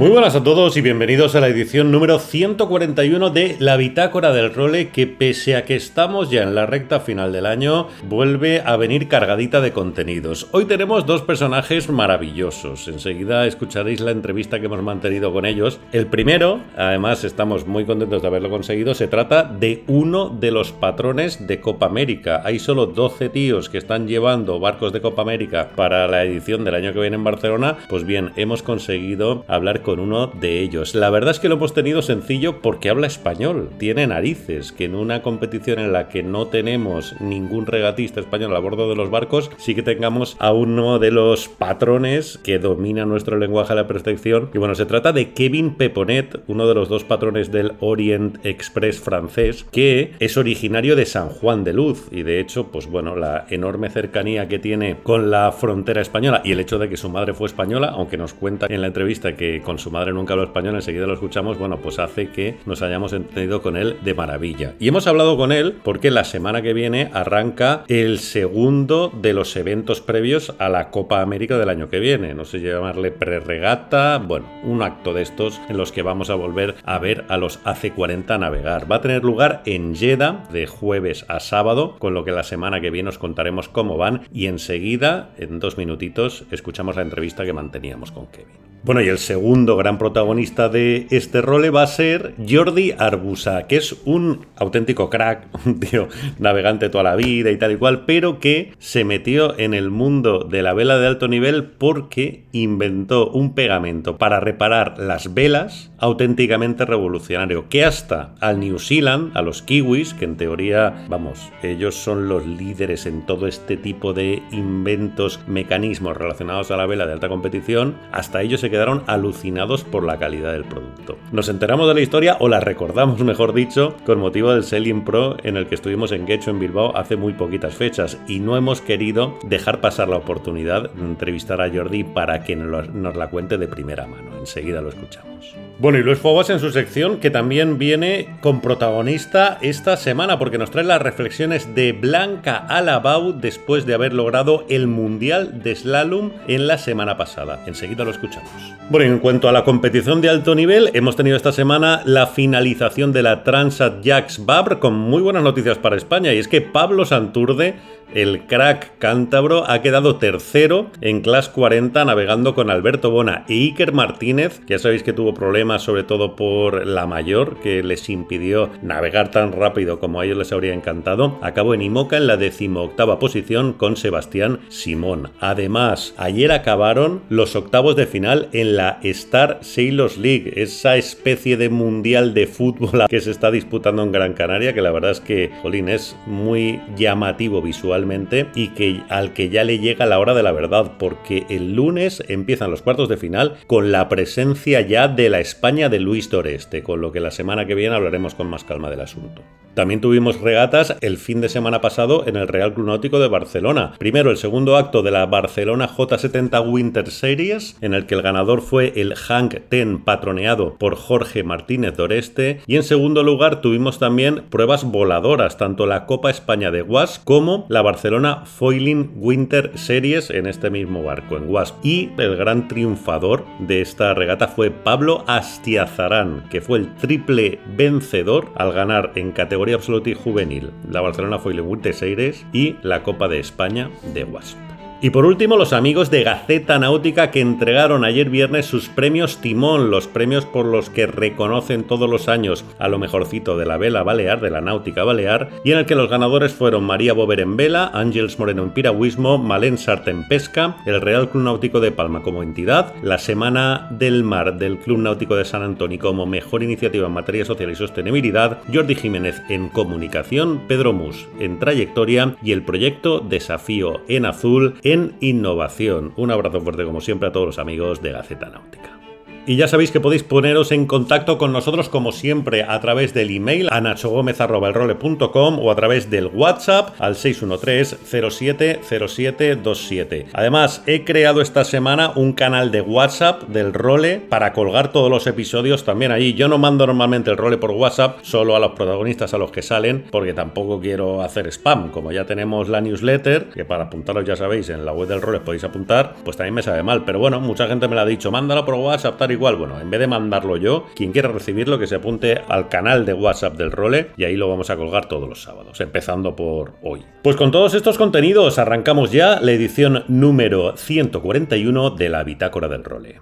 Muy buenas a todos y bienvenidos a la edición número 141 de La Bitácora del Role, que pese a que estamos ya en la recta final del año, vuelve a venir cargadita de contenidos. Hoy tenemos dos personajes maravillosos. Enseguida escucharéis la entrevista que hemos mantenido con ellos. El primero, además estamos muy contentos de haberlo conseguido, se trata de uno de los patrones de Copa América. Hay solo 12 tíos que están llevando barcos de Copa América para la edición del año que viene en Barcelona. Pues bien, hemos conseguido hablar con con uno de ellos. La verdad es que lo hemos tenido sencillo porque habla español, tiene narices, que en una competición en la que no tenemos ningún regatista español a bordo de los barcos, sí que tengamos a uno de los patrones que domina nuestro lenguaje a la perfección. Y bueno, se trata de Kevin Peponet, uno de los dos patrones del Orient Express francés, que es originario de San Juan de Luz y de hecho, pues bueno, la enorme cercanía que tiene con la frontera española y el hecho de que su madre fue española, aunque nos cuenta en la entrevista que con su madre nunca habló español, enseguida lo escuchamos, bueno, pues hace que nos hayamos entendido con él de maravilla. Y hemos hablado con él porque la semana que viene arranca el segundo de los eventos previos a la Copa América del año que viene. No sé llamarle pre-regata, bueno, un acto de estos en los que vamos a volver a ver a los AC40 navegar. Va a tener lugar en Jeddah de jueves a sábado, con lo que la semana que viene os contaremos cómo van y enseguida, en dos minutitos, escuchamos la entrevista que manteníamos con Kevin. Bueno, y el segundo gran protagonista de este role va a ser Jordi Arbusa, que es un auténtico crack, un tío navegante toda la vida y tal y cual, pero que se metió en el mundo de la vela de alto nivel porque inventó un pegamento para reparar las velas auténticamente revolucionario, que hasta al New Zealand, a los kiwis, que en teoría, vamos, ellos son los líderes en todo este tipo de inventos, mecanismos relacionados a la vela de alta competición, hasta ellos se quedaron alucinados por la calidad del producto. Nos enteramos de la historia, o la recordamos mejor dicho, con motivo del Selling Pro en el que estuvimos en Gecho en Bilbao hace muy poquitas fechas y no hemos querido dejar pasar la oportunidad de entrevistar a Jordi para que nos la cuente de primera mano. Enseguida lo escuchamos. Bueno, y Luis Fogos en su sección, que también viene con protagonista esta semana, porque nos trae las reflexiones de Blanca Alabau después de haber logrado el Mundial de Slalom en la semana pasada. Enseguida lo escuchamos. Bueno, en cuanto a la competición de alto nivel, hemos tenido esta semana la finalización de la Transat Jacques Vabre con muy buenas noticias para España, y es que Pablo Santurde el crack cántabro ha quedado tercero en Class 40 navegando con Alberto Bona e Iker Martínez, que ya sabéis que tuvo problemas sobre todo por la mayor, que les impidió navegar tan rápido como a ellos les habría encantado, acabó en Imoca en la decimoctava posición con Sebastián Simón. Además, ayer acabaron los octavos de final en la Star Sailors League, esa especie de mundial de fútbol que se está disputando en Gran Canaria, que la verdad es que, Jolín, es muy llamativo visual y que al que ya le llega la hora de la verdad, porque el lunes empiezan los cuartos de final con la presencia ya de la España de Luis Doreste, con lo que la semana que viene hablaremos con más calma del asunto. También tuvimos regatas el fin de semana pasado en el Real Club Náutico de Barcelona. Primero el segundo acto de la Barcelona J70 Winter Series, en el que el ganador fue el Hank Ten patroneado por Jorge Martínez Doreste. Y en segundo lugar tuvimos también pruebas voladoras, tanto la Copa España de WAS como la Barcelona Foiling Winter Series en este mismo barco, en WASP. Y el gran triunfador de esta regata fue Pablo Astiazarán, que fue el triple vencedor al ganar en categoría absoluta y juvenil, la Barcelona Winter Series y la Copa de España de Wasp. Y por último, los amigos de Gaceta Náutica que entregaron ayer viernes sus premios Timón, los premios por los que reconocen todos los años a lo mejorcito de la vela balear, de la náutica balear, y en el que los ganadores fueron María Bover en vela, Ángels Moreno en piragüismo, Malén Sarta en pesca, el Real Club Náutico de Palma como entidad, la Semana del Mar del Club Náutico de San Antonio como mejor iniciativa en materia social y sostenibilidad, Jordi Jiménez en comunicación, Pedro Mus en trayectoria y el proyecto Desafío en azul en innovación. Un abrazo fuerte como siempre a todos los amigos de Gaceta Náutica. Y ya sabéis que podéis poneros en contacto con nosotros como siempre a través del email a nachogomez.com o a través del WhatsApp al 613-070727. Además, he creado esta semana un canal de WhatsApp del role para colgar todos los episodios también allí. Yo no mando normalmente el role por WhatsApp, solo a los protagonistas a los que salen, porque tampoco quiero hacer spam. Como ya tenemos la newsletter, que para apuntaros ya sabéis, en la web del role podéis apuntar, pues también me sabe mal. Pero bueno, mucha gente me lo ha dicho, mándalo por WhatsApp, tal igual, bueno, en vez de mandarlo yo, quien quiera recibirlo, que se apunte al canal de WhatsApp del Role y ahí lo vamos a colgar todos los sábados, empezando por hoy. Pues con todos estos contenidos arrancamos ya la edición número 141 de la Bitácora del Role.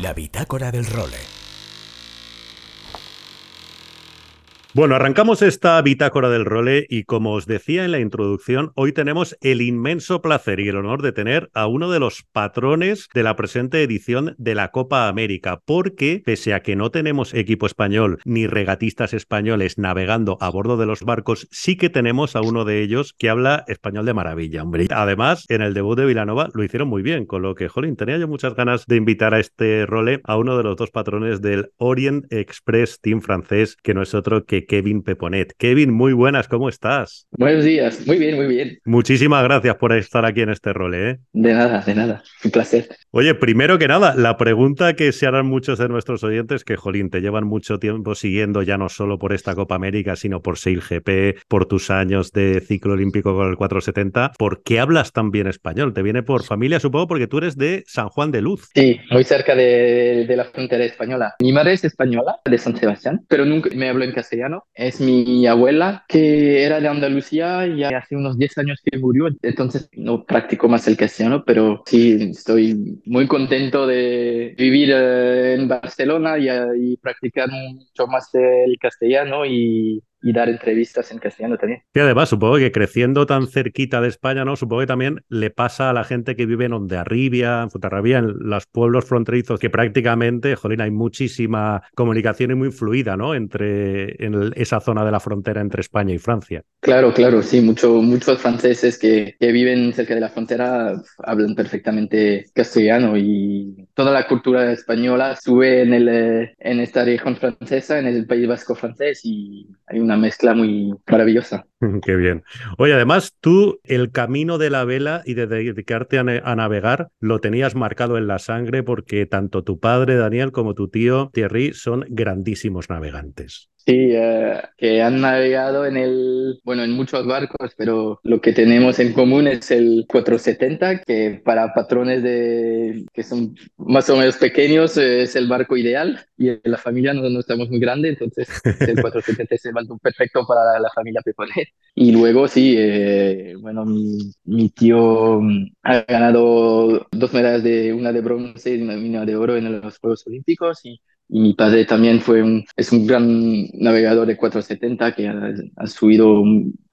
La Bitácora del Role. Bueno, arrancamos esta bitácora del role y como os decía en la introducción, hoy tenemos el inmenso placer y el honor de tener a uno de los patrones de la presente edición de la Copa América, porque pese a que no tenemos equipo español ni regatistas españoles navegando a bordo de los barcos, sí que tenemos a uno de ellos que habla español de maravilla, hombre. Además, en el debut de Vilanova lo hicieron muy bien, con lo que, jolín, tenía yo muchas ganas de invitar a este role a uno de los dos patrones del Orient Express Team francés, que no es otro que Kevin Peponet. Kevin, muy buenas, ¿cómo estás? Buenos días, muy bien, muy bien. Muchísimas gracias por estar aquí en este rol, ¿eh? De nada, de nada, un placer. Oye, primero que nada, la pregunta que se harán muchos de nuestros oyentes, que jolín, te llevan mucho tiempo siguiendo ya no solo por esta Copa América, sino por Sail GP, por tus años de ciclo olímpico con el 470, ¿por qué hablas tan bien español? ¿Te viene por familia, supongo, porque tú eres de San Juan de Luz? Sí, muy cerca de, de la frontera española. Mi madre es española, de San Sebastián, pero nunca me habló en castellano es mi abuela, que era de Andalucía y hace unos 10 años que murió, entonces no practico más el castellano, pero sí estoy muy contento de vivir eh, en Barcelona y, y practicar mucho más el castellano y y dar entrevistas en castellano también. Y además, supongo que creciendo tan cerquita de España, ¿no? Supongo que también le pasa a la gente que vive en Ondarribia, en Futarrabía, en los pueblos fronterizos, que prácticamente, jolín, hay muchísima comunicación y muy fluida, ¿no? Entre en esa zona de la frontera entre España y Francia. Claro, claro, sí, mucho, muchos franceses que, que viven cerca de la frontera hablan perfectamente castellano y toda la cultura española sube en, el, eh, en esta región francesa, en el País Vasco francés y hay una mezcla muy maravillosa. Qué bien. Oye, además tú el camino de la vela y de dedicarte a, navegar lo tenías marcado en la sangre porque tanto tu padre Daniel como tu tío Thierry son grandísimos navegantes. Sí, eh, que han navegado en el, bueno, en muchos barcos, pero lo que tenemos en común es el 470, que para patrones de, que son más o menos pequeños es el barco ideal y en la familia no, no estamos muy grandes, entonces el 470 es el barco perfecto para la familia Peponet. Y luego sí, eh, bueno, mi, mi, tío mm, ha ganado dos medallas de una de bronce y una de oro en los Juegos Olímpicos. Y y mi padre también fue un, es un gran navegador de 470 que ha, subido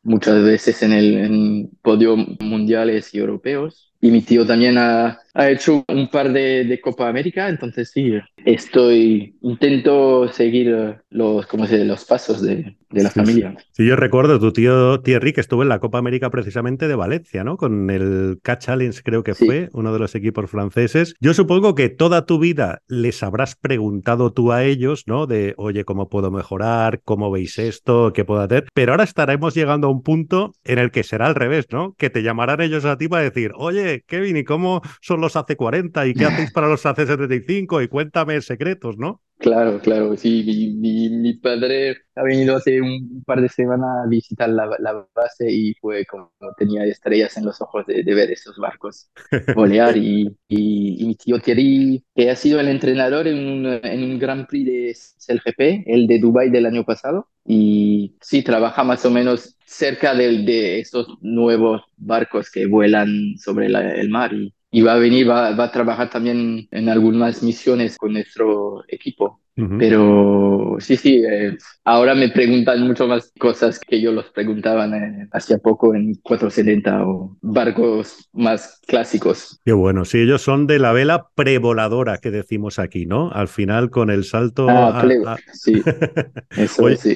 muchas veces en el en podio mundiales y europeos y mi tío también ha, ha hecho un par de, de, Copa América, entonces sí, estoy, intento seguir los, ¿cómo se, los pasos de, de la familia. Sí, yo recuerdo tu tío Thierry que estuvo en la Copa América precisamente de Valencia, ¿no? Con el Catch Challenge creo que fue, uno de los equipos franceses. Yo supongo que toda tu vida les habrás preguntado tú a ellos, ¿no? De, oye, ¿cómo puedo mejorar? ¿Cómo veis esto? ¿Qué puedo hacer? Pero ahora estaremos llegando un punto en el que será al revés, ¿no? Que te llamarán ellos a ti para decir, oye, Kevin, ¿y cómo son los AC40? ¿Y qué hacéis para los AC75? Y cuéntame secretos, ¿no? Claro, claro, sí, mi, mi, padre ha venido hace un par de semanas a visitar la, la base y fue como tenía estrellas en los ojos de, ver esos barcos volear y, y, mi tío Thierry, que ha sido el entrenador en un, en un Grand Prix de CLGP, el de Dubai del año pasado, y sí, trabaja más o menos cerca de, de estos nuevos barcos que vuelan sobre el mar y, y va a venir, va, va, a trabajar también en algunas misiones con nuestro equipo. Pero sí, sí, eh, ahora me preguntan mucho más cosas que yo los preguntaban eh, hacía poco en 470 o barcos más clásicos. Qué bueno, sí, ellos son de la vela prevoladora que decimos aquí, ¿no? Al final con el salto... Ah, a, sí, eso sí.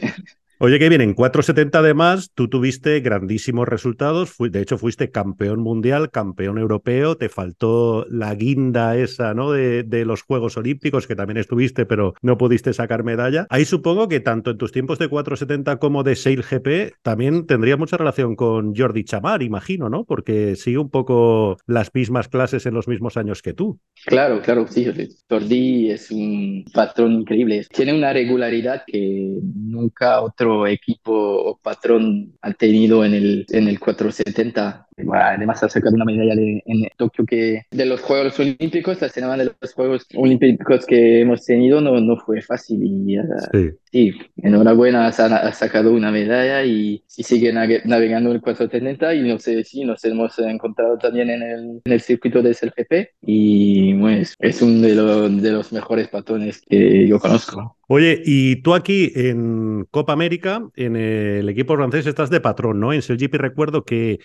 Oye, que bien, en 470 además tú tuviste grandísimos resultados, de hecho fuiste campeón mundial, campeón europeo, te faltó la guinda esa, ¿no? De, de, los Juegos Olímpicos, que también estuviste, pero no pudiste sacar medalla. Ahí supongo que tanto en tus tiempos de 470 como de Sail GP también tendría mucha relación con Jordi Chamar, imagino, ¿no? Porque sigue un poco las mismas clases en los mismos años que tú. Claro, claro, sí. Jordi es un patrón increíble. Tiene una regularidad que nunca otro equipo o patrón ha tenido en el, en el 470. Además, ha sacado una medalla en Tokio que de los Juegos Olímpicos, la semana de los Juegos Olímpicos que hemos tenido no, no fue fácil. Y, sí. sí. enhorabuena, ha, sacado una medalla y, sigue navegando el 470. Y no sé si nos hemos encontrado también en el, en el circuito de SLGP. Y pues, es uno de, de los mejores patrones que yo conozco. Oye, y tú aquí en Copa América, en el equipo francés, estás de patrón, ¿no? En SailGP recuerdo que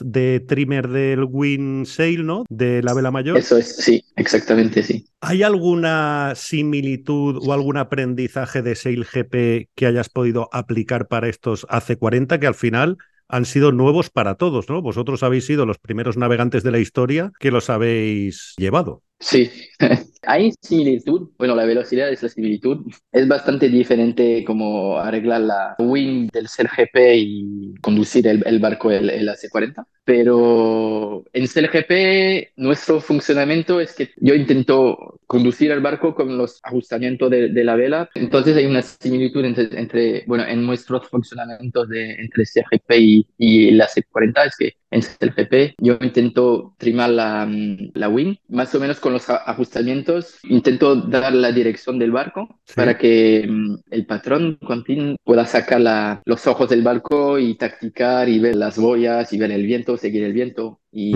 de trimmer del Win Sail, ¿no? De la vela mayor. Eso es, sí, exactamente, sí. ¿Hay alguna similitud o algún aprendizaje de SailGP que hayas podido aplicar para estos AC40 que al final han sido nuevos para todos, ¿no? Vosotros habéis sido los primeros navegantes de la historia que los habéis llevado. Sí, hay similitud. Bueno, la velocidad es la similitud. Es bastante diferente como arreglar la wing del CLGP y conducir el, barco, el, el AC-40. Pero en CLGP nuestro funcionamiento es que yo intento conducir el barco con los ajustamientos de, la vela. Entonces hay una similitud entre, bueno, en nuestros funcionamientos de, entre CLGP y, y el AC-40 es que en CLGP yo intento trimar la, la wing más o menos con los ajustamientos intento dar la dirección del barco para que mm, el patrón Quentin pueda sacar la, los ojos del barco y tacticar y ver las boyas y ver el viento, seguir el viento. Y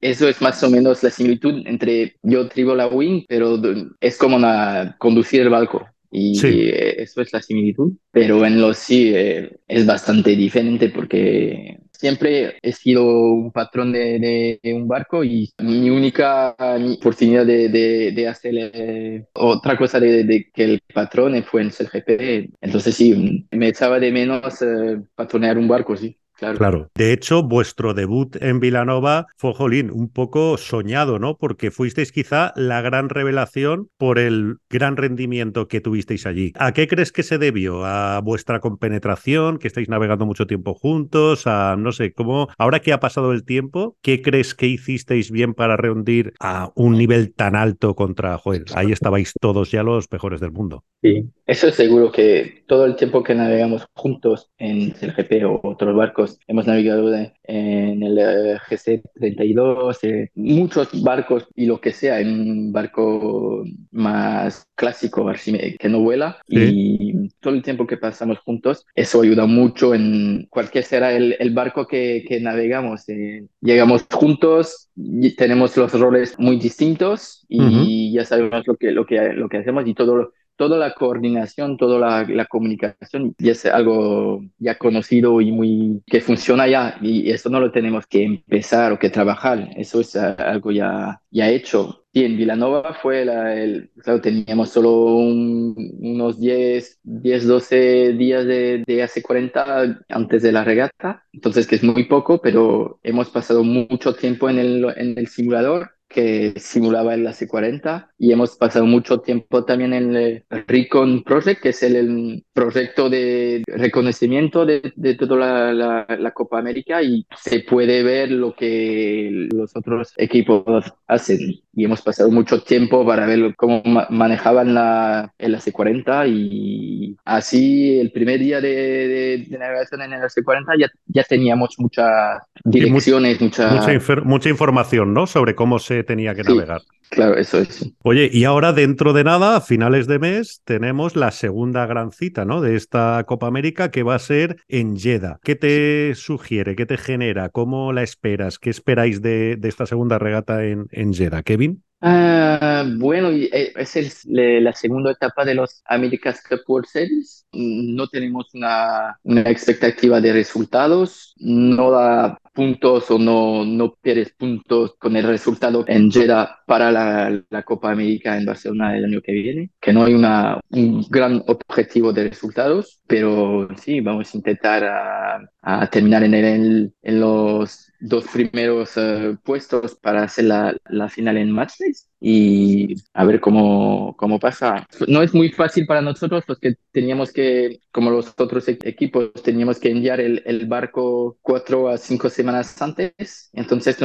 eso es más o menos la similitud entre yo tribo la wing, pero es como una, conducir el barco. Y eso es la similitud, pero en los sí eh, es bastante diferente porque siempre he sido un patrón de, un barco y mi única oportunidad de, hacer eh, otra cosa de, que el patrón fue en el CGP. Entonces sí, me echaba de menos eh, patronear un barco, sí. Claro. De hecho, vuestro debut en Vilanova fue, Jolín, un poco soñado, ¿no? Porque fuisteis quizá la gran revelación por el gran rendimiento que tuvisteis allí. ¿A qué crees que se debió? ¿A vuestra compenetración? ¿Que estáis navegando mucho tiempo juntos? ¿A no sé cómo? Ahora que ha pasado el tiempo, ¿qué crees que hicisteis bien para reunir a un nivel tan alto contra Joel? Ahí estabais todos ya los mejores del mundo. Sí, eso es seguro que todo el tiempo que navegamos juntos en el GP o otros barcos, hemos navegado en el eh, GC32, eh, muchos barcos y lo que sea, en un barco más clásico, que no vuela. Y todo el tiempo que pasamos juntos, eso ayuda mucho en cualquier será el, el barco que, que navegamos. Eh, llegamos juntos, y tenemos los roles muy distintos y ya sabemos lo que, lo, que, lo que hacemos y todo toda la coordinación, toda la, comunicación ya es algo ya conocido y muy que funciona ya y eso no lo tenemos que empezar o que trabajar, eso es algo ya, ya hecho. Y en Villanova fue el, claro, teníamos solo unos 10, 10, 12 días de, de hace 40 antes de la regata, entonces que es muy poco, pero hemos pasado mucho tiempo en el, en el simulador que simulaba el AC40 y hemos pasado mucho tiempo también en el Recon Project, que es el, proyecto de reconocimiento de, de toda la, la, Copa América y se puede ver lo que los otros equipos hacen. Y hemos pasado mucho tiempo para ver cómo manejaban la, el AC40 y así el primer día de, de, navegación en el AC40 ya, ya teníamos muchas direcciones, mucha, mucha, mucha información ¿no? sobre cómo se tenía que navegar. Claro, eso es. Oye, y ahora dentro de nada, a finales de mes, tenemos la segunda gran cita, ¿no? De esta Copa América que va a ser en Jeddah. ¿Qué te sugiere? ¿Qué te genera? ¿Cómo la esperas? ¿Qué esperáis de, esta segunda regata en, en Jeddah, Kevin? Ah, bueno, eh, es la segunda etapa de los America's Cup World Series. No tenemos una, una expectativa de resultados. No da puntos o no, no pierdes puntos con el resultado en Jeddah para la, la, Copa América en Barcelona el año que viene, que no hay una, un gran objetivo de resultados, pero sí, vamos a intentar a, a terminar en, el, en los dos primeros eh, puestos para hacer la, la final en matchdays y a ver cómo, cómo pasa. No es muy fácil para nosotros porque teníamos que, como los otros e-, equipos, teníamos que enviar el, el barco cuatro a cinco semanas antes. Entonces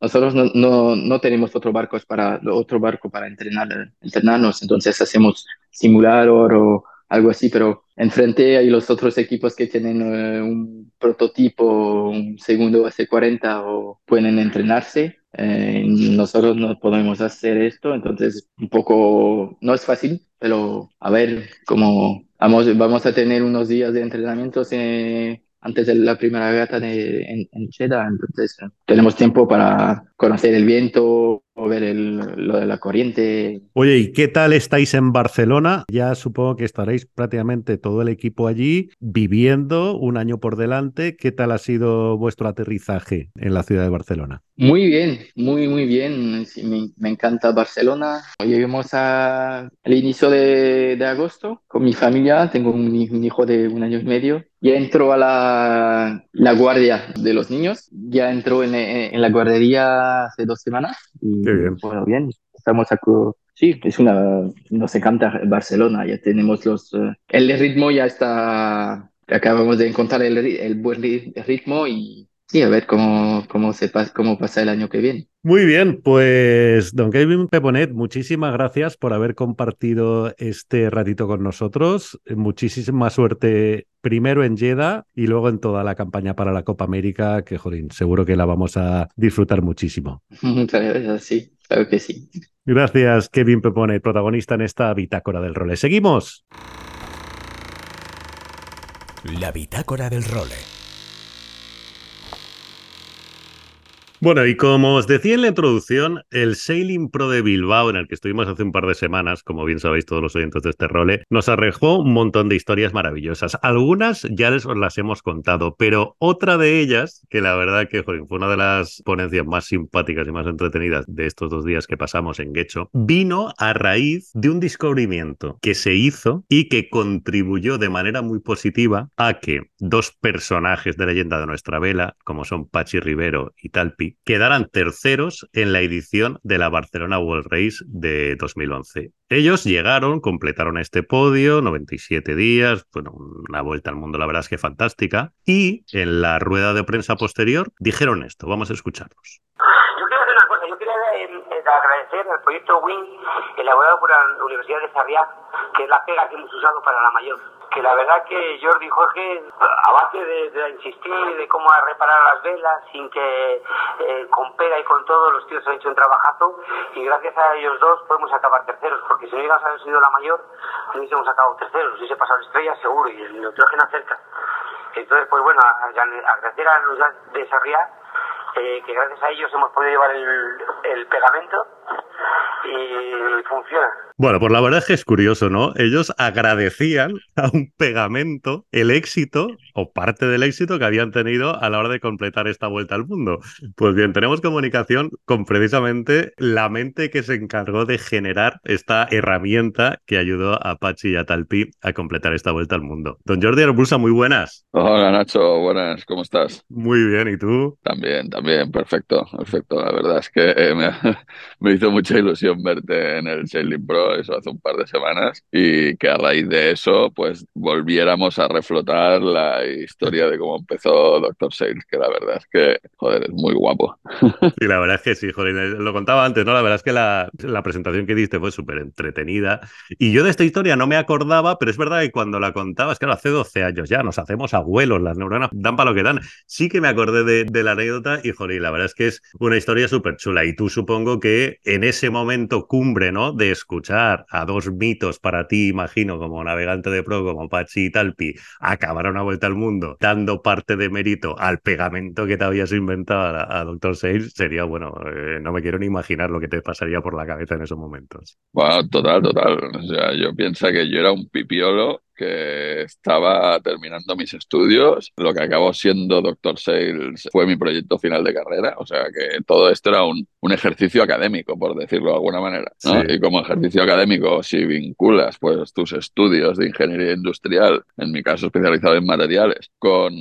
nosotros no, no, no, tenemos otro barco para, otro barco para entrenar, entrenarnos. Entonces hacemos simulador o algo así, pero enfrente hay los otros equipos que tienen eh, un prototipo, un segundo AC40 o pueden entrenarse. Eh, nosotros no podemos hacer esto, entonces un poco no es fácil, pero a ver cómo vamos, vamos a tener unos días de entrenamiento eh, antes de la primera gata de, en, en entonces tenemos tiempo para conocer el viento ver el, lo de la corriente. Oye, ¿y qué tal estáis en Barcelona? Ya supongo que estaréis prácticamente todo el equipo allí viviendo un año por delante. ¿Qué tal ha sido vuestro aterrizaje en la ciudad de Barcelona? Muy bien, muy, muy bien. me, me, encanta Barcelona. Llegamos al inicio de, de, agosto con mi familia. Tengo un, un, hijo de un año y medio. Ya entró a la, la guardia de los niños. Ya entró en, en la guardería hace dos semanas. Y, Qué bien. Bueno, bien, estamos aquí. Sí, es una, nos encanta Barcelona, ya tenemos los, uh, el ritmo ya está, acabamos de encontrar el, el buen ritmo y sí, a ver cómo, cómo, se pasa, cómo pasa el año que viene. Muy bien, pues don Kevin Peponet, muchísimas gracias por haber compartido este ratito con nosotros. Muchísima suerte primero en Jeddah y luego en toda la campaña para la Copa América, que jodín, seguro que la vamos a disfrutar muchísimo. Muchas gracias, sí, claro que sí. Gracias, Kevin Peponet, protagonista en esta bitácora del role. Seguimos. La bitácora del role. Bueno, y como os decía en la introducción, el Sailing Pro de Bilbao, en el que estuvimos hace un par de semanas, como bien sabéis todos los oyentes de este role, nos arrojó un montón de historias maravillosas. Algunas ya les os las hemos contado, pero otra de ellas, que la verdad que fue una de las ponencias más simpáticas y más entretenidas de estos dos días que pasamos en Guecho, vino a raíz de un descubrimiento que se hizo y que contribuyó de manera muy positiva a que dos personajes de leyenda de nuestra vela, como son Pachi Rivero y Talpi, quedaran terceros en la edición de la Barcelona World Race de 2011. Ellos llegaron, completaron este podio, 97 días, bueno, una vuelta al mundo la verdad es que fantástica, y en la rueda de prensa posterior dijeron esto, vamos a escucharlos. Yo quiero hacer una cosa, yo quería eh, eh, agradecer al proyecto WIN elaborado por la Universidad de Sarriá, que es la pega que hemos usado para la mayor que la verdad que Jordi y Jorge, a base de, insistir de cómo reparar las velas, sin que eh, con pega y con todo, los tíos han hecho un trabajazo y gracias a ellos dos podemos acabar terceros, porque si no hubiéramos haber sido la mayor, no hubiésemos acabado terceros, hubiese pasado la estrella seguro y el nitrógeno cerca. Entonces, pues bueno, agradecer a los de Sarriá, eh, que gracias a ellos hemos podido llevar el pegamento y funciona. Bueno, pues la verdad es que es curioso, ¿no? Ellos agradecían a un pegamento el éxito o parte del éxito que habían tenido a la hora de completar esta vuelta al mundo. Pues bien, tenemos comunicación con precisamente la mente que se encargó de generar esta herramienta que ayudó a Pachi y a Talpi a completar esta vuelta al mundo. Don Jordi Arbulsa, muy buenas. Hola Nacho, buenas, ¿cómo estás? Muy bien, ¿y tú? También, también, perfecto, perfecto. La verdad es que eh, me, me hizo mucha ilusión verte en el Sailing Pro, eso hace un par de semanas, y que a raíz de eso, pues volviéramos a reflotar la historia de cómo empezó Doctor Sales, que la verdad es que, joder, es muy guapo. Sí, la verdad es que sí, joder, lo contaba antes, ¿no? La verdad es que la, la presentación que diste fue súper entretenida. Y yo de esta historia no me acordaba, pero es verdad que cuando la contabas, claro, hace 12 años ya, nos hacemos abuelos, las neuronas dan para lo que dan. Sí que me acordé de, de la anécdota y, joder, la verdad es que es una historia súper chula. Y tú supongo que en ese momento cumbre, ¿no? De escuchar a dos mitos para ti, imagino, como navegante de pro, como Pachi y Talpi, acabar una vuelta al mundo, dando parte de mérito al pegamento que te habías inventado a, Doctor Sales, sería, bueno, eh, no me quiero ni imaginar lo que te pasaría por la cabeza en esos momentos. Total, total. O sea, yo pienso que yo era un pipiolo que estaba terminando mis estudios. Lo que acabó siendo Doctor Sales fue mi proyecto final de carrera. O sea que todo esto era un, un ejercicio académico, por decirlo de alguna manera. ¿no? Y como ejercicio académico, si vinculas pues, tus estudios de ingeniería industrial, en mi caso especializado en materiales, con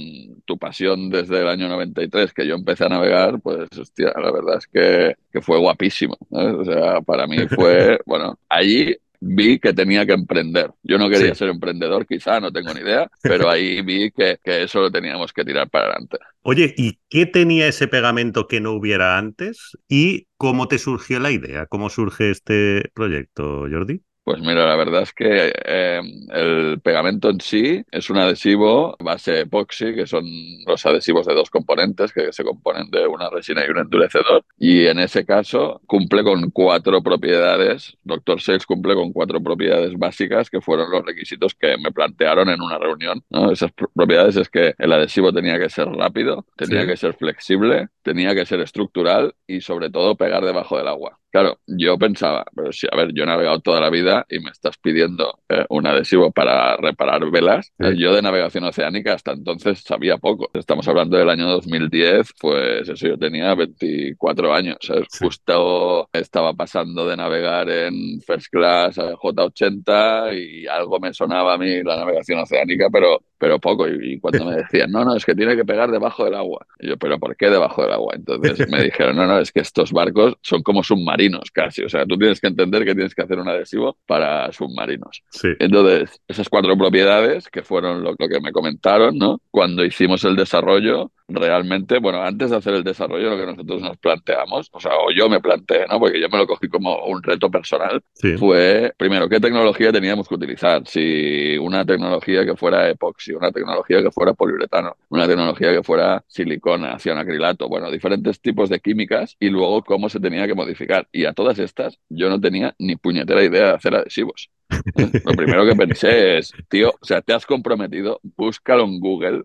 tu pasión desde el año 93 que yo empecé a navegar, pues hostia, la verdad es que, que fue guapísimo. O sea, para mí fue, bueno, allí vi que tenía que emprender. Yo no quería ser emprendedor, quizá, no tengo ni idea, pero ahí vi que, que, eso lo teníamos que tirar para adelante. Oye, ¿y qué tenía ese pegamento que no hubiera antes? ¿Y cómo te surgió la idea? ¿Cómo surge este proyecto, Jordi? Pues mira, la verdad es que eh, el pegamento en sí es un adhesivo base epoxi, que son los adhesivos de dos componentes que se componen de una resina y un endurecedor. Y en ese caso cumple con cuatro propiedades. Doctor Sales cumple con cuatro propiedades básicas que fueron los requisitos que me plantearon en una reunión. ¿no? Esas propiedades es que el adhesivo tenía que ser rápido, tenía sí. que ser flexible, tenía que ser estructural y sobre todo pegar debajo del agua. Claro, yo pensaba, pero sí, a ver, yo he navegado toda la vida y me estás pidiendo eh, un adhesivo para reparar velas. Sí. Yo de navegación oceánica hasta entonces sabía poco. Estamos hablando del año 2010, pues eso yo tenía 24 años. ¿sabes? Sí. Justo estaba pasando de navegar en First Class a J80 y algo me sonaba a mí la navegación oceánica, pero, pero poco. Y, y cuando me decían, no, no, es que tiene que pegar debajo del agua. Y yo, pero ¿por qué debajo del agua? Entonces me dijeron, no, no, es que estos barcos son como submarinos casi. O sea, tú tienes que entender que tienes que hacer un adhesivo para submarinos. Sí. Entonces, esas cuatro propiedades que fueron lo, lo, que me comentaron, ¿no? Cuando hicimos el desarrollo, realmente, bueno, antes de hacer el desarrollo, lo que nosotros nos planteamos, o sea, o yo me planteé, ¿no? Porque yo me lo cogí como un reto personal, sí. fue, primero, ¿qué tecnología teníamos que utilizar? Si una tecnología que fuera epoxi, una tecnología que fuera poliuretano, una tecnología que fuera silicona, cianoacrilato, bueno, diferentes tipos de químicas y luego cómo se tenía que modificar. Y a todas estas yo no tenía ni puñetera idea de hacer adhesivos. Lo primero que pensé es, tío, o sea, te has comprometido, búscalo en Google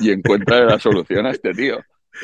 y encuentra la solución a este tío.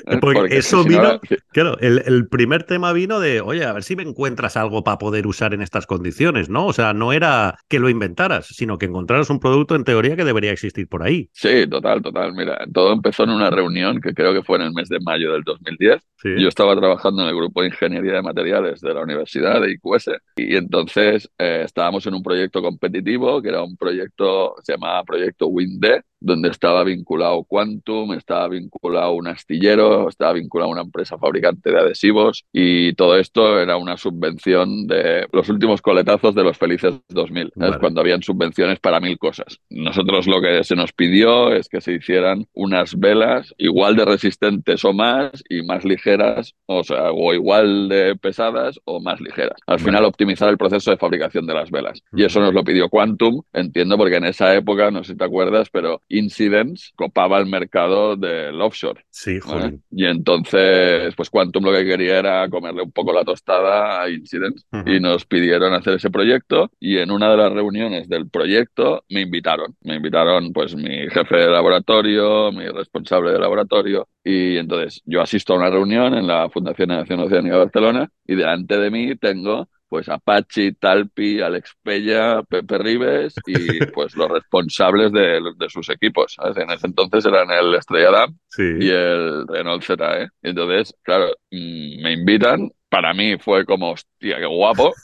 ¿Eh? Porque, Porque, eso si vino, no... claro, el, el, primer tema vino de, oye, a ver si me encuentras algo para poder usar en estas condiciones, ¿no? O sea, no era que lo inventaras, sino que encontraras un producto en teoría que debería existir por ahí. Sí, total, total. Mira, todo empezó en una reunión que creo que fue en el mes de mayo del 2010. Sí. Yo estaba trabajando en el grupo de Ingeniería de Materiales de la Universidad de IQS y entonces eh, estábamos en un proyecto competitivo que era un proyecto, se llamaba Proyecto WINDE, donde estaba vinculado Quantum, estaba vinculado un astillero, estaba vinculado una empresa fabricante de adhesivos y todo esto era una subvención de los últimos coletazos de los felices 2000, vale. cuando habían subvenciones para mil cosas. Nosotros lo que se nos pidió es que se hicieran unas velas igual de resistentes o más y más ligeras, o sea, o igual de pesadas o más ligeras. Al vale. final optimizar el proceso de fabricación de las velas. Y eso nos lo pidió Quantum, entiendo porque en esa época, no sé si te acuerdas, pero Incidents copaba el mercado del offshore. Sí, joder. ¿vale? Y entonces, pues Quantum lo que quería era comerle un poco la tostada a Incidents uh -huh. y nos pidieron hacer ese proyecto y en una de las reuniones del proyecto me invitaron. Me invitaron pues mi jefe de laboratorio, mi responsable de laboratorio y entonces yo asisto a una reunión en la Fundación de Nación Oceánica de Barcelona y delante de mí tengo pues Apache, Talpi, Alex Pella, Pepe Rives y pues los responsables de, de sus equipos. ¿sabes? En ese entonces eran el Estrella Damm sí. y el Renault ZE. Entonces, claro, mm, me invitan. Para mí fue como, hostia, qué guapo.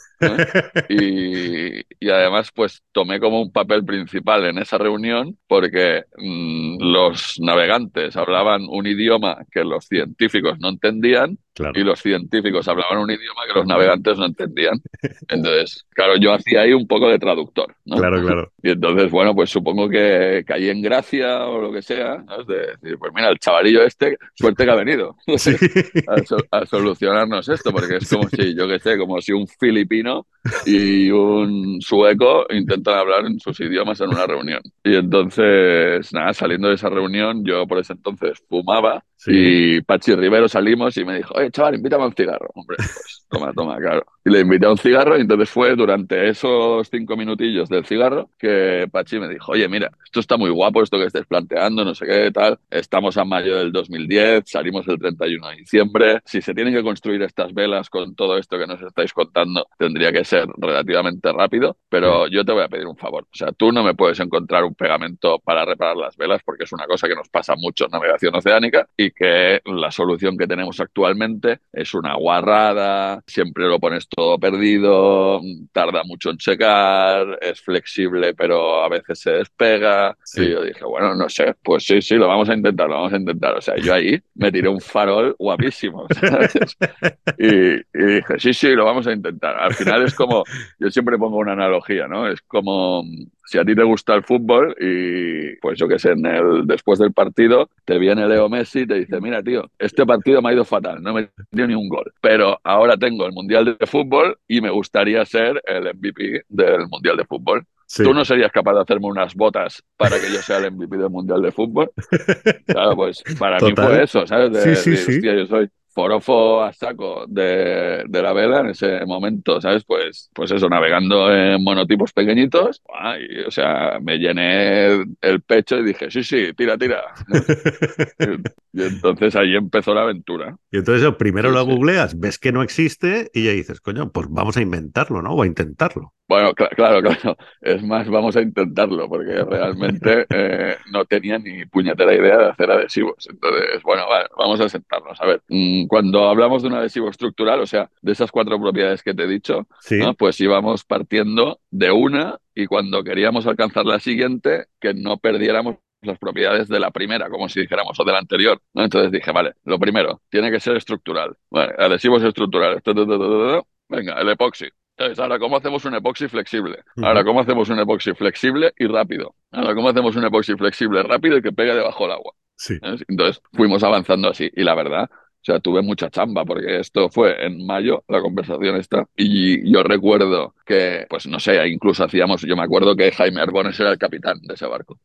y, y, además, pues tomé como un papel principal en esa reunión porque mmm, los navegantes hablaban un idioma que los científicos no entendían Claro. Y los científicos hablaban un idioma que los navegantes no entendían. Entonces, claro, yo hacía ahí un poco de traductor. ¿no? Claro, claro. Y entonces, bueno, pues supongo que caí en gracia o lo que sea, ¿no? de decir, pues mira, el chavalillo este, suerte que ha venido sí. a, so a, solucionarnos esto, porque es como sí. si, yo qué sé, como si un filipino y un sueco intentan hablar en sus idiomas en una reunión. Y entonces, nada, saliendo de esa reunión, yo por ese entonces fumaba sí. y Pachi Rivero salimos y me dijo, oye, chaval, invítame a un cigarro. Hombre, pues toma, toma, claro. Y le invité a un cigarro y entonces fue durante esos cinco minutillos del cigarro que Pachi me dijo, oye, mira, esto está muy guapo, esto que estés planteando, no sé qué, tal. Estamos a mayo del 2010, salimos el 31 de diciembre. Si se tienen que construir estas velas con todo esto que nos estáis contando, tendría que ser relativamente rápido, pero yo te voy a pedir un favor. O sea, tú no me puedes encontrar un pegamento para reparar las velas porque es una cosa que nos pasa mucho en navegación oceánica y que la solución que tenemos actualmente es una guarrada, siempre lo pones todo perdido, tarda mucho en checar, es flexible pero a veces se despega. Y yo dije, bueno, no sé, pues sí, sí, lo vamos a intentar, lo vamos a intentar. O sea, yo ahí me tiré un farol guapísimo. Y, y, dije, sí, sí, lo vamos a intentar. Al final es como, yo siempre pongo una analogía, ¿no? Es como si a ti te gusta el fútbol y pues yo qué sé, en el, después del partido te viene Leo Messi y te dice, mira tío, este partido me ha ido fatal, no me dio ni un gol, pero ahora tengo el Mundial de Fútbol y me gustaría ser el MVP del Mundial de Fútbol. ¿Tú no serías capaz de hacerme unas botas para que yo sea el MVP del Mundial de Fútbol? Claro, pues para mí fue eso, ¿sabes? De, sí, sí, hostia, yo soy forofo a saco de, de, la vela en ese momento, ¿sabes? Pues, pues eso, navegando en monotipos pequeñitos, y, o sea, me llené el pecho y dije, sí, sí, tira, tira. y, entonces ahí empezó la aventura. Y entonces primero sí, lo googleas, ves que no existe y ya dices, coño, pues vamos a inventarlo, ¿no? O a intentarlo. Bueno, cl claro, claro. Es más, vamos a intentarlo, porque realmente eh, no tenía ni puñetera idea de hacer adhesivos. Entonces, bueno, vale, vamos a sentarnos. A ver, mmm, cuando hablamos de un adhesivo estructural, o sea, de esas cuatro propiedades que te he dicho, sí. ¿no? pues íbamos partiendo de una y cuando queríamos alcanzar la siguiente, que no perdiéramos las propiedades de la primera, como si dijéramos, o de la anterior. ¿no? Entonces dije, vale, lo primero, tiene que ser estructural. Adhesivos estructurales. Venga, el epoxi. Entonces, ahora, ¿cómo hacemos un epoxi flexible? Ahora, ¿cómo hacemos un epoxi flexible y rápido? Ahora, ¿cómo hacemos un epoxi flexible rápido y que pegue debajo del agua? Sí. Entonces, fuimos avanzando así. Y la verdad, o sea, tuve mucha chamba porque esto fue en mayo, la conversación está. Y yo recuerdo que, pues no sé, incluso hacíamos, yo me acuerdo que Jaime Arbones era el capitán de ese barco.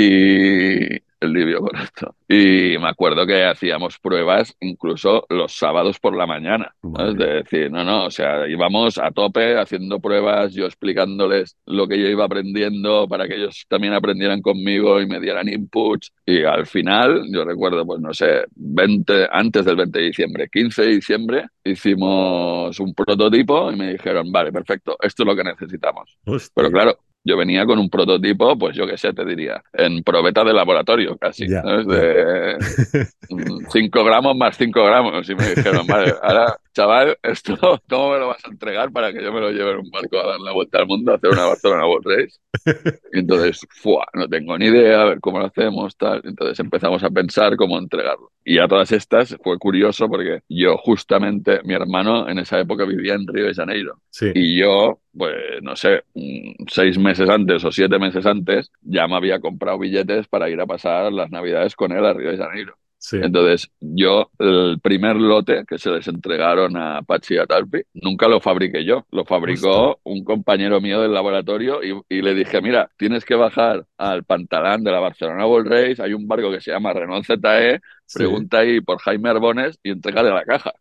Y el Livio, correcto. Y me acuerdo que hacíamos pruebas incluso los sábados por la mañana. ¿no? Es de decir, no, no, o sea, íbamos a tope haciendo pruebas, yo explicándoles lo que yo iba aprendiendo para que ellos también aprendieran conmigo y me dieran inputs. Y al final, yo recuerdo, pues no sé, 20, antes del 20 de diciembre, 15 de diciembre, hicimos un prototipo y me dijeron, vale, perfecto, esto es lo que necesitamos. Hostia. Pero claro, yo venía con un prototipo, pues yo qué sé, te diría, en probeta de laboratorio casi, ¿sabes? De 5 gramos más 5 gramos. Y me dijeron, vale, ahora, chaval, esto, ¿cómo me lo vas a entregar para que yo me lo lleve en un barco a dar la vuelta al mundo, a hacer una Barcelona World Race? Y entonces, ¡fua! no tengo ni idea, a ver cómo lo hacemos, tal. Entonces empezamos a pensar cómo entregarlo. Y a todas estas fue curioso porque yo justamente, mi hermano en esa época vivía en Río de Janeiro. Sí. Y yo, pues no sé, seis meses antes o siete meses antes, ya me había comprado billetes para ir a pasar las navidades con él a Río de Janeiro. Sí. Entonces, yo, el primer lote que se les entregaron a Pachi y a Talpi, nunca lo fabriqué yo, lo fabricó un compañero mío del laboratorio y, y, le dije, mira, tienes que bajar al pantalán de la Barcelona World Race, hay un barco que se llama Renault ZE, Sí. pregunta ahí por Jaime Arbones y entregale la caja.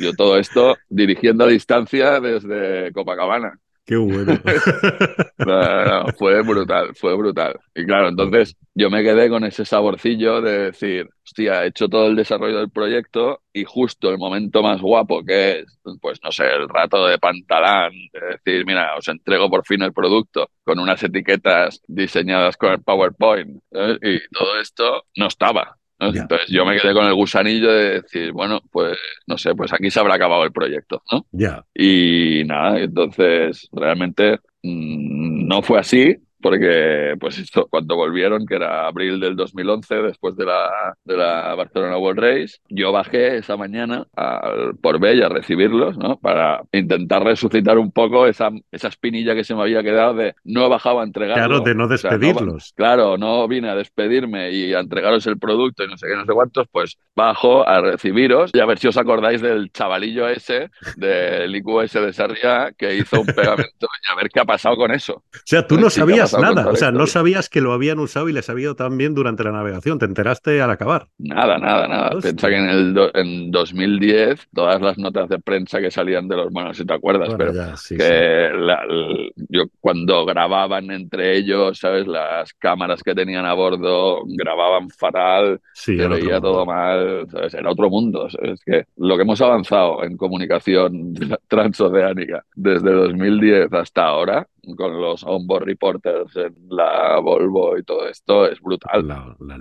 Yo todo esto dirigiendo a distancia desde Copacabana. Qué bueno. No, no, no, fue brutal, fue brutal. Y claro, entonces yo me quedé con ese saborcillo de decir, hostia, he hecho todo el desarrollo del proyecto y justo el momento más guapo que es, pues no sé, el rato de pantalán, de decir, mira, os entrego por fin el producto con unas etiquetas diseñadas con el PowerPoint. Y todo esto no estaba. Entonces yo me quedé con el gusanillo de decir, bueno, pues no sé, pues aquí se habrá acabado el proyecto, ¿no? ya. Y nada, entonces realmente mmm, no fue así, porque pues esto, cuando volvieron, que era abril del 2011, después de la, de la Barcelona World Race, yo bajé esa mañana al Porbella a recibirlos, ¿no? Para intentar resucitar un poco esa, esa espinilla que se me había quedado de no he bajado a entregarlo. Claro, de no O sea, despedirlos. claro, no vine a despedirme y a entregaros el producto y no sé qué, no sé cuántos, pues bajo a recibiros y a ver si os acordáis del chavalillo ese del IQS de Sarriá que hizo un pegamento y a ver qué ha pasado con eso. O sea, tú no Sí, ¿qué ha sabías sabías nada, o sea, no sabías que lo habían usado y les había ido tan bien durante la navegación, te enteraste al acabar. Nada, nada, nada. Piensa que en, el en 2010 todas las notas de prensa que salían de los, bueno, si te acuerdas, pero que yo cuando grababan entre ellos, ¿sabes? Las cámaras que tenían a bordo grababan fatal, se veía todo mal, ¿sabes? Era otro mundo. Es que lo que hemos avanzado en comunicación transoceánica desde 2010 hasta ahora, con los onboard reporters en la Volvo y todo esto, es brutal.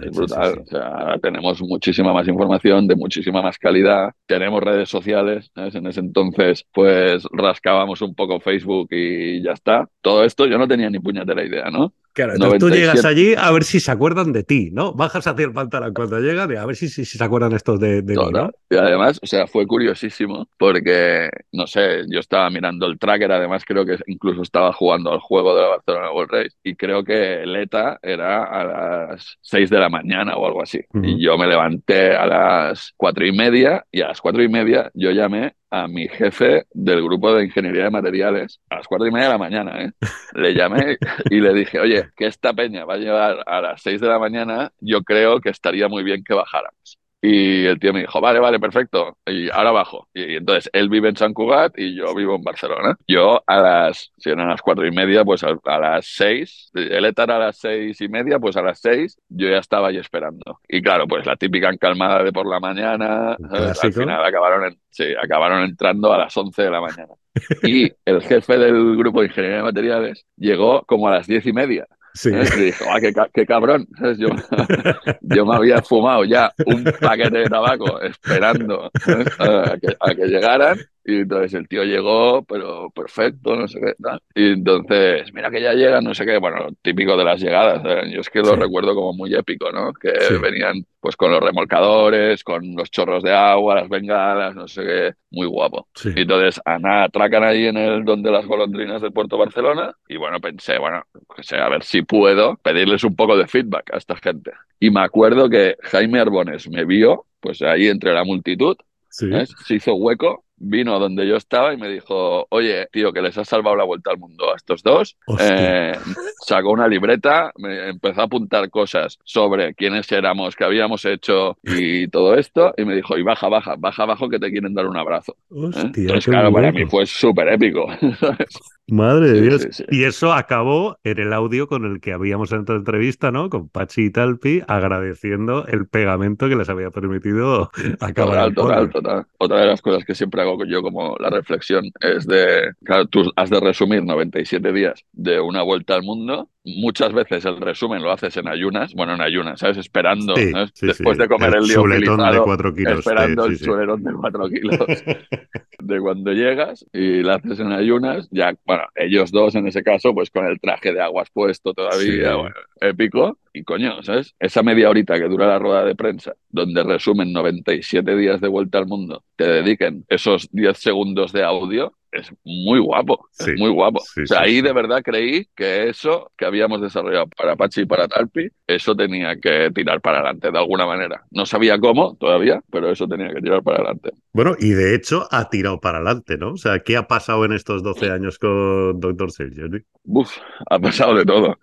es brutal. O sea, tenemos muchísima más información, de muchísima más calidad. Tenemos redes sociales. En ese entonces, pues rascábamos un poco Facebook y ya está. Todo esto yo no tenía ni puñetera idea, ¿no? Claro, entonces tú llegas allí a ver si se acuerdan de ti, ¿no? Bajas hacia el pantalón cuando llegan y a ver si, si, se acuerdan estos de, de mí, ¿no? Y además, o sea, fue curiosísimo porque, no sé, yo estaba mirando el tracker, además creo que incluso estaba jugando al juego de la Barcelona World Race y creo que Leta era a las 6 de la mañana o algo así. Y yo me levanté a las cuatro y media y a las cuatro y media yo llamé a mi jefe del grupo de ingeniería de materiales a las cuatro y media de la mañana. ¿eh? Le llamé y le dije, oye, que esta peña va a llegar a las seis de la mañana, yo creo que estaría muy bien que bajáramos. Y el tío me dijo, vale, vale, perfecto. Y ahora bajo. Y entonces él vive en San Cugat y yo vivo en Barcelona. Yo a las, si eran las cuatro y media, pues a, las seis. Él estaba a las seis y media, pues a las seis yo ya estaba ahí esperando. Y claro, pues la típica encalmada de por la mañana. Al final acabaron, sí, acabaron entrando a las once de la mañana. Y el jefe del grupo de ingeniería de materiales llegó como a las diez y media. Sí. Y dijo, ah, qué, cabrón. Yo, me había fumado ya un paquete de tabaco esperando a que llegaran y entonces el tío llegó, pero perfecto, no sé qué. Y entonces, mira que ya llega, no sé qué, bueno, típico de las llegadas. ¿eh? Yo es que lo recuerdo como muy épico, ¿no? Que venían pues con los remolcadores, con los chorros de agua, las bengalas, no sé qué, muy guapo. Y entonces a nada, atracan ahí en el donde las golondrinas del Puerto Barcelona y bueno, pensé, bueno, pues, a ver si puedo pedirles un poco de feedback a esta gente. Y me acuerdo que Jaime Arbones me vio, pues ahí entre la multitud, se hizo hueco vino donde yo estaba y me dijo, oye, tío, que les has salvado la vuelta al mundo a estos dos. Eh, sacó una libreta, me empezó a apuntar cosas sobre quiénes éramos, qué habíamos hecho y todo esto, y me dijo, y baja, baja, baja abajo que te quieren dar un abrazo. ¿Eh? Entonces, claro, para mí fue súper épico. Madre de Dios. Y eso acabó en el audio con el que habíamos entrado en entrevista, ¿no? Con Pachi y Talpi, agradeciendo el pegamento que les había permitido acabar. Total, total, Otra de las cosas que siempre hago yo como la reflexión es de, claro, tú has de resumir 97 días de una vuelta al mundo. Muchas veces el resumen lo haces en ayunas, bueno, en ayunas, ¿sabes? Esperando, después de comer el, el de cuatro kilos, esperando el chulerón de cuatro kilos de cuando llegas y lo haces en ayunas, ya, bueno, ellos dos en ese caso, pues con el traje de aguas puesto todavía, épico, y coño, ¿sabes? Esa media horita que dura la rueda de prensa, donde resumen 97 días de vuelta al mundo, te dediquen esos 10 segundos de audio, es muy guapo, es muy guapo. o sea, ahí de verdad creí que eso que habíamos desarrollado para Apache y para Talpi, eso tenía que tirar para adelante de alguna manera. No sabía cómo todavía, pero eso tenía que tirar para adelante. Bueno, y de hecho ha tirado para adelante, ¿no? O sea, ¿qué ha pasado en estos 12 años con Dr. Sergio? Uf, ha pasado de todo,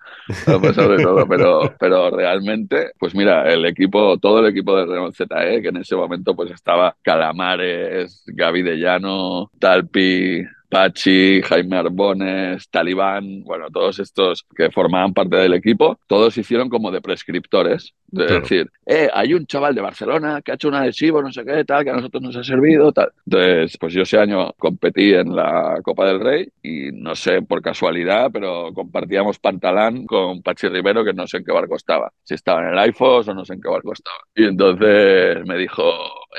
ha pasado de todo, pero, pero realmente, pues mira, el equipo, todo el equipo de Renault ZE, que en ese momento pues estaba Calamares, Gaby de Llano, Talpi, Pachi, Jaime Arbones, Talibán, bueno, todos estos que formaban parte del equipo, todos hicieron como de prescriptores. De decir, eh, hay un chaval de Barcelona que ha hecho un adhesivo, no sé qué, tal, que a nosotros nos ha servido, tal. Entonces, pues yo ese año competí en la Copa del Rey y no sé por casualidad, pero compartíamos pantalán con Pachi Rivero, que no sé en qué barco estaba. Si estaba en el iPhone o no sé en qué barco estaba. Y entonces me dijo,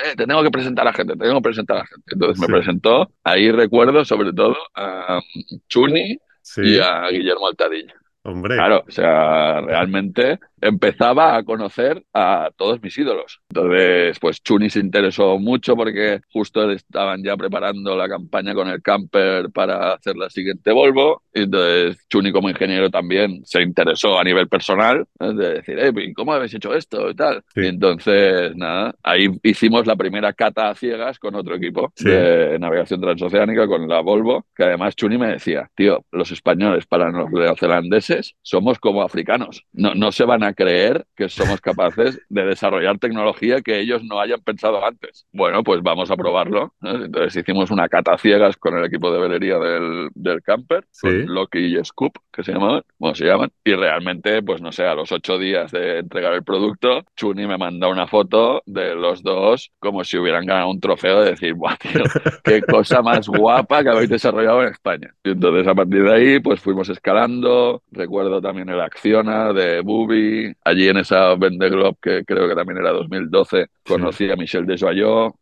eh, te tengo que presentar a gente, te tengo que presentar a gente. Entonces me presentó, ahí recuerdo sobre todo a Chuni y a Guillermo Altadilla. Hombre. Claro, o sea, realmente empezaba a conocer a todos mis ídolos. Entonces, pues Chuni se interesó mucho porque justo estaban ya preparando la campaña con el camper para hacer la siguiente Volvo. Entonces Chuni como ingeniero también se interesó a nivel personal, de decir, eh, ¿cómo habéis hecho esto? Y tal. Y entonces, nada, ahí hicimos la primera cata a ciegas con otro equipo de navegación transoceánica, con la Volvo, que además Chuni me decía, tío, los españoles para los neozelandeses somos como africanos. No, no se van a creer que somos capaces de desarrollar tecnología que ellos no hayan pensado antes. Bueno, pues vamos a probarlo. Entonces hicimos una cata ciegas con el equipo de velería del, del camper, con Loki y Scoop, que se llamaban, bueno, se llaman, y realmente, pues no sé, a los ocho días de entregar el producto, Chuni me manda una foto de los dos como si hubieran ganado un trofeo de decir, guau, tío, qué cosa más guapa que habéis desarrollado en España. Y entonces a partir de ahí, pues fuimos escalando, recuerdo también el Acciona de Bubi, allí en esa Vende Globe, que creo que también era 2012, conocí a Michel Desjoyaux,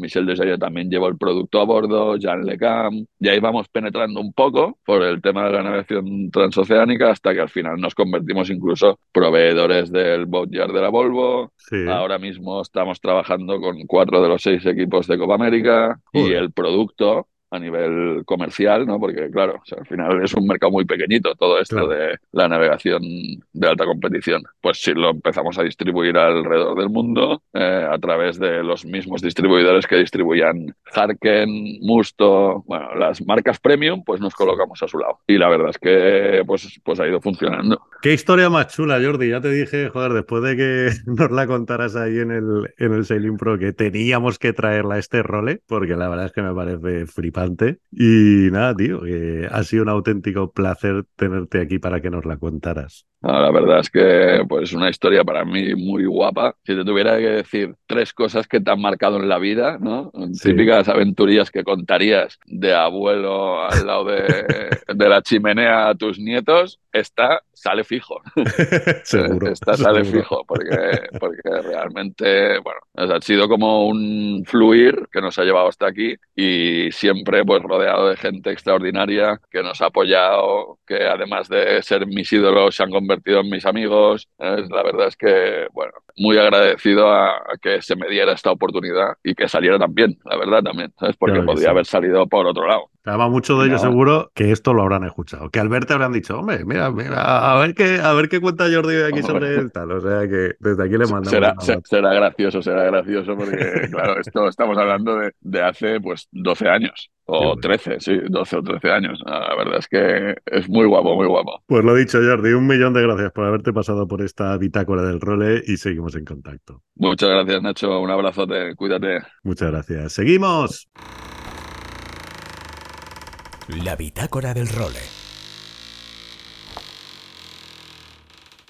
Michel Desjoyaux también llevó el producto a bordo, Jean Lecam, y ahí vamos penetrando un poco por el tema de la navegación transoceánica hasta que al final nos convertimos incluso proveedores del boatyard de la Volvo. Ahora mismo estamos trabajando con cuatro de los seis equipos de Copa América y el producto a nivel comercial, ¿no? Porque, claro, al final es un mercado muy pequeñito todo esto de la navegación de alta competición. Pues si lo empezamos a distribuir alrededor del mundo eh, a través de los mismos distribuidores que distribuían Harken, Musto, bueno, las marcas premium, pues nos colocamos a su lado. Y la verdad es que pues, pues ha ido funcionando. Qué historia más chula, Jordi. Ya te dije, joder, después de que nos la contaras ahí en el, en el Sailing Pro, que teníamos que traerla a este role, porque la verdad es que me parece flipante y nada, tío, que ha sido un auténtico placer tenerte aquí para que nos la contaras. la verdad es que pues una historia para mí muy guapa. Si te tuviera que decir tres cosas que te han marcado en la vida, ¿no? Típicas aventurillas que contarías de abuelo al lado de, de la chimenea a tus nietos, esta sale fijo. seguro. Esta sale fijo porque, porque realmente, bueno, ha sido como un fluir que nos ha llevado hasta aquí y siempre pues rodeado de gente extraordinaria que nos ha apoyado, que además de ser mis ídolos se han convertido en mis amigos. La verdad es que, bueno, muy agradecido a, que se me diera esta oportunidad y que saliera también, la verdad también, ¿sabes? Porque podría haber salido por otro lado. Además, muchos de ellos seguro que esto lo habrán escuchado. Que al verte habrán dicho, hombre, mira, mira, a ver qué, a ver qué cuenta Jordi aquí sobre el tal. O sea que desde aquí le mandamos. Será, será gracioso, será gracioso, porque claro, esto estamos hablando de, de hace pues 12 años. O 13, sí, 12 o 13 años. La verdad es que es muy guapo, muy guapo. Pues lo dicho, Jordi, un millón de gracias por haberte pasado por esta bitácora del role y seguimos en contacto. Muchas gracias, Nacho. Un abrazote. Cuídate. Muchas gracias. Seguimos. La bitácora del role.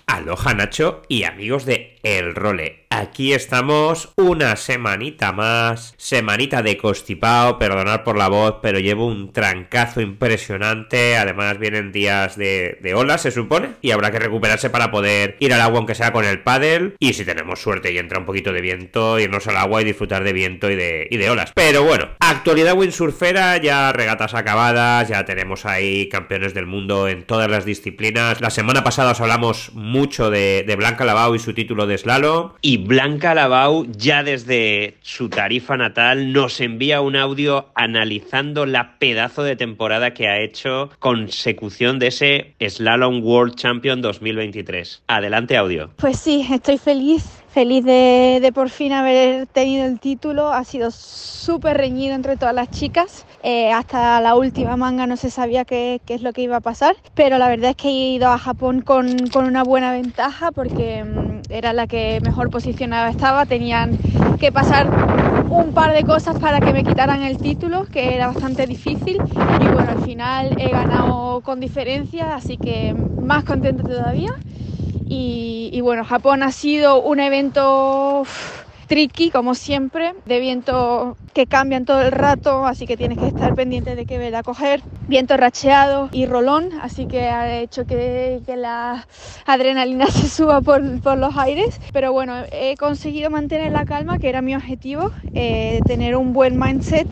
Aloha Nacho y amigos de El Role. Aquí estamos una semanita más, semanita de constipado, perdonad por la voz, pero llevo un trancazo impresionante, además vienen días de, de olas, se supone, y habrá que recuperarse para poder ir al agua aunque sea con el paddle, y si tenemos suerte y entra un poquito de viento, irnos al agua y disfrutar de viento y de, olas. Pero bueno, actualidad windsurfera, ya regatas acabadas, ya tenemos ahí campeones del mundo en todas las disciplinas. La semana pasada os hablamos mucho de, de Blanca Lavao y su título de slalom, y Blanca Labau, ya desde su tarifa natal, nos envía un audio analizando la pedazo de temporada que ha hecho consecución de ese Slalom World Champion 2023. Adelante, audio. Pues sí, estoy feliz feliz de, por fin haber tenido el título. Ha sido súper reñido entre todas las chicas. Eh, hasta la última manga no se sabía qué, es lo que iba a pasar. Pero la verdad es que he ido a Japón con, una buena ventaja porque mm, era la que mejor posicionada estaba. Tenían que pasar un par de cosas para que me quitaran el título, que era bastante difícil. Y bueno, al final he ganado con diferencia, así que más contento todavía. Y, bueno, Japón ha sido un evento tricky, como siempre, de viento que cambian todo el rato, así que tienes que estar pendiente de qué vela coger. Viento racheado y rolón, así que ha hecho que, la adrenalina se suba por, los aires. Pero bueno, he conseguido mantener la calma, que era mi objetivo, eh, tener un buen mindset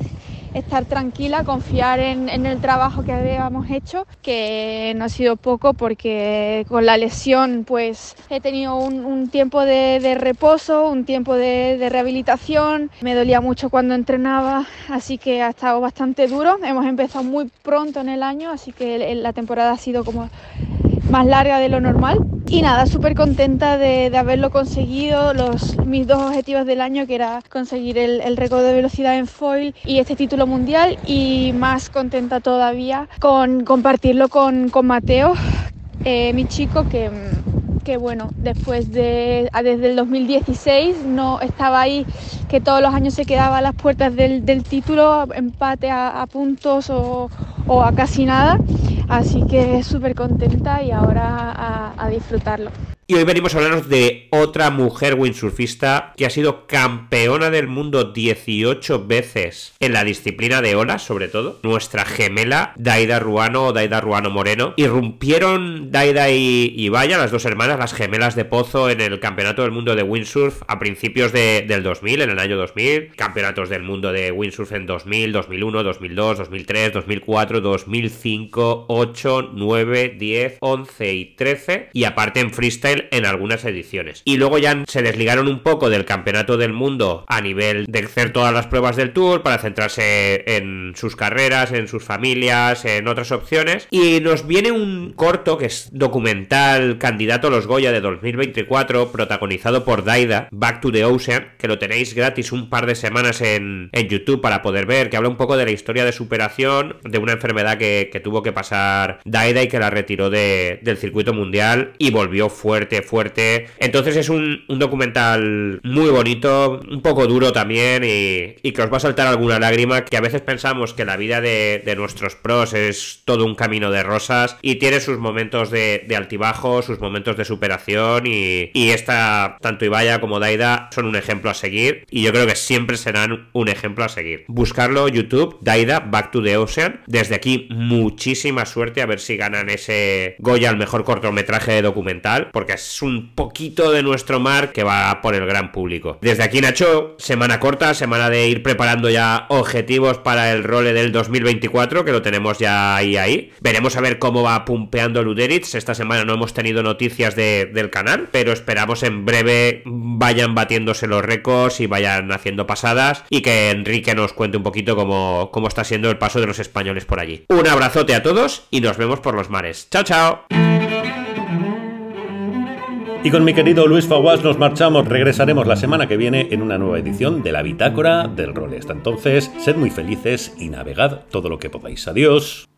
estar tranquila, confiar en, el trabajo que habíamos hecho, que no ha sido poco porque con la lesión pues he tenido un, tiempo de, reposo, un tiempo de, rehabilitación, me dolía mucho cuando entrenaba, así que ha estado bastante duro. Hemos empezado muy pronto en el año, así que la temporada ha sido como más larga de lo normal. Y nada, súper contenta de, haberlo conseguido, los, mis dos objetivos del año, que era conseguir el, récord de velocidad en foil y este título mundial, y más contenta todavía con compartirlo con, con Mateo, eh, mi chico, que, que bueno, después de, desde el 2016 no estaba ahí, que todos los años se quedaba a las puertas del, del título, empate a, puntos o, o a casi nada. Así que súper contenta y ahora a, a disfrutarlo. Y hoy venimos a hablaros de otra mujer windsurfista que ha sido campeona del mundo 18 veces en la disciplina de olas, sobre todo. Nuestra gemela, Daida Ruano o Daida Ruano Moreno. Irrumpieron Daida y, y Vaya, las dos hermanas, las gemelas de Pozo, en el campeonato del mundo de windsurf a principios del 2000, en el año 2000. Campeonatos del mundo de windsurf en 2000, 2001, 2002, 2003, 2004, 2005, 8, 9, 10, 11 y 13. Y aparte en freestyle en algunas ediciones. Y luego ya se desligaron un poco del campeonato del mundo a nivel de hacer todas las pruebas del tour para centrarse en sus carreras, en sus familias, en otras opciones. Y nos viene un corto que es documental candidato a los Goya de 2024, protagonizado por Daida, Back to the Ocean, que lo tenéis gratis un par de semanas en, YouTube para poder ver, que habla un poco de la historia de superación de una enfermedad que, tuvo que pasar Daida y que la retiró del circuito mundial y volvió fuerte fuerte, Entonces es un, documental muy bonito, un poco duro también y, que os va a saltar alguna lágrima, que a veces pensamos que la vida de, nuestros pros es todo un camino de rosas y tiene sus momentos de, altibajo, sus momentos de superación y, y esta, tanto Ibaya como Daida, son un ejemplo a seguir y yo creo que siempre serán un ejemplo a seguir. Buscarlo YouTube, Daida, Back to the Ocean. Desde aquí, muchísima suerte a ver si ganan ese Goya al mejor cortometraje de documental, porque es un poquito de nuestro mar que va por el gran público. Desde aquí, Nacho, semana corta, semana de ir preparando ya objetivos para el role del 2024, que lo tenemos ya ahí ahí. Veremos a ver cómo va pumpeando Luderitz. Esta semana no hemos tenido noticias del canal, pero esperamos en breve vayan batiéndose los récords y vayan haciendo pasadas y que Enrique nos cuente un poquito cómo, cómo está siendo el paso de los españoles por allí. Un abrazote a todos y nos vemos por los mares. Chao, chao. Y con mi querido Luis Faguas nos marchamos. Regresaremos la semana que viene en una nueva edición de la Bitácora del Rol. Hasta entonces, sed muy felices y navegad todo lo que podáis. Adiós.